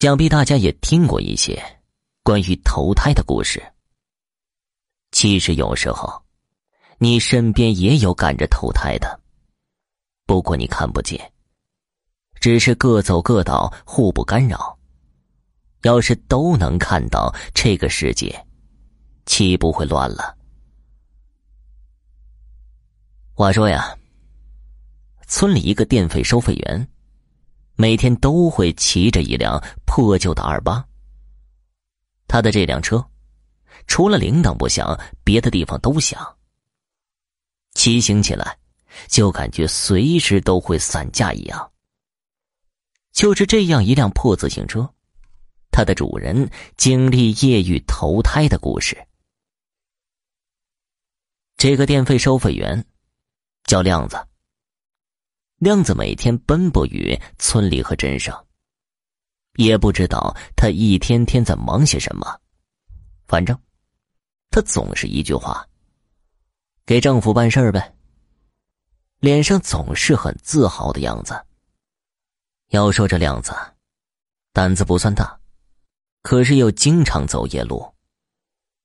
想必大家也听过一些关于投胎的故事。其实有时候，你身边也有赶着投胎的，不过你看不见，只是各走各道，互不干扰。要是都能看到，这个世界岂不会乱了？话说呀，村里一个电费收费员。每天都会骑着一辆破旧的二八。他的这辆车，除了铃铛不响，别的地方都响。骑行起来，就感觉随时都会散架一样。就是这样一辆破自行车，它的主人经历业狱投胎的故事。这个电费收费员叫亮子。亮子每天奔波于村里和镇上，也不知道他一天天在忙些什么。反正，他总是一句话：“给政府办事儿呗。”脸上总是很自豪的样子。要说这亮子，胆子不算大，可是又经常走夜路，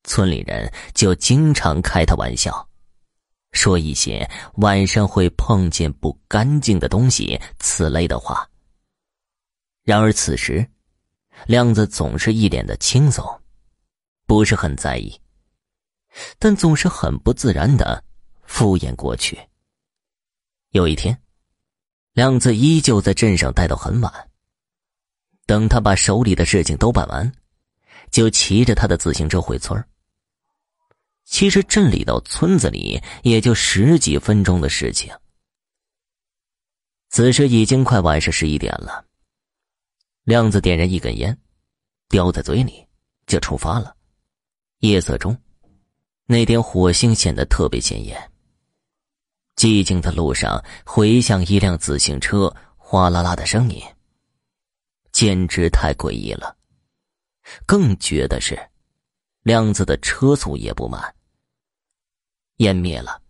村里人就经常开他玩笑。说一些晚上会碰见不干净的东西，此类的话。然而此时，亮子总是一脸的轻松，不是很在意，但总是很不自然的敷衍过去。有一天，亮子依旧在镇上待到很晚。等他把手里的事情都办完，就骑着他的自行车回村儿。其实镇里到村子里也就十几分钟的事情。此时已经快晚上十一点了。亮子点燃一根烟，叼在嘴里，就出发了。夜色中，那点火星显得特别显眼。寂静的路上回响一辆自行车哗啦啦的声音，简直太诡异了。更绝的是。亮子的车速也不慢。烟灭了，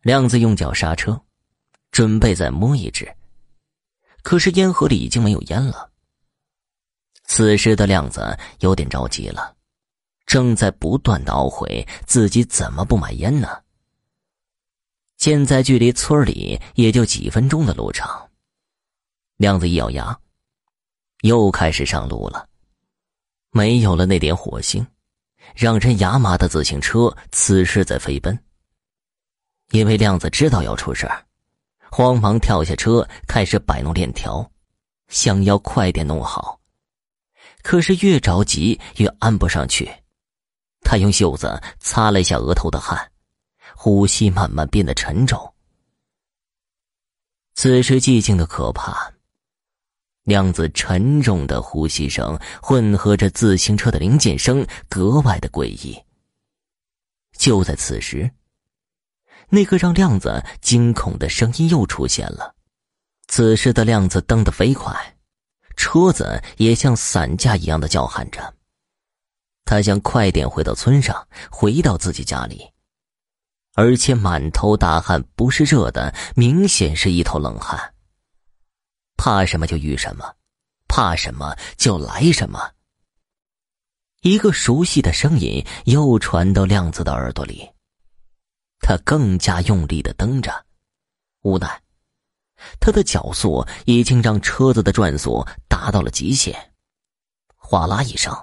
亮子用脚刹车，准备再摸一支，可是烟盒里已经没有烟了。此时的亮子有点着急了，正在不断的懊悔自己怎么不买烟呢？现在距离村里也就几分钟的路程，亮子一咬牙，又开始上路了。没有了那点火星。让人牙麻的自行车此时在飞奔。因为亮子知道要出事慌忙跳下车，开始摆弄链条，想要快点弄好。可是越着急越安不上去。他用袖子擦了一下额头的汗，呼吸慢慢变得沉重。此时寂静的可怕。亮子沉重的呼吸声混合着自行车的零件声，格外的诡异。就在此时，那个让亮子惊恐的声音又出现了。此时的亮子蹬得飞快，车子也像散架一样的叫喊着。他想快点回到村上，回到自己家里，而且满头大汗，不是热的，明显是一头冷汗。怕什么就遇什么，怕什么就来什么。一个熟悉的声音又传到亮子的耳朵里，他更加用力的蹬着，无奈，他的脚速已经让车子的转速达到了极限。哗啦一声，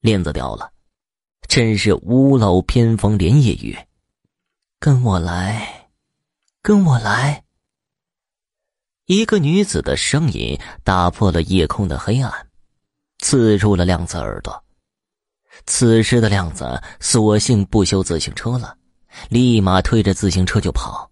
链子掉了，真是屋漏偏逢连夜雨。跟我来，跟我来。一个女子的声音打破了夜空的黑暗，刺入了亮子耳朵。此时的亮子索性不修自行车了，立马推着自行车就跑。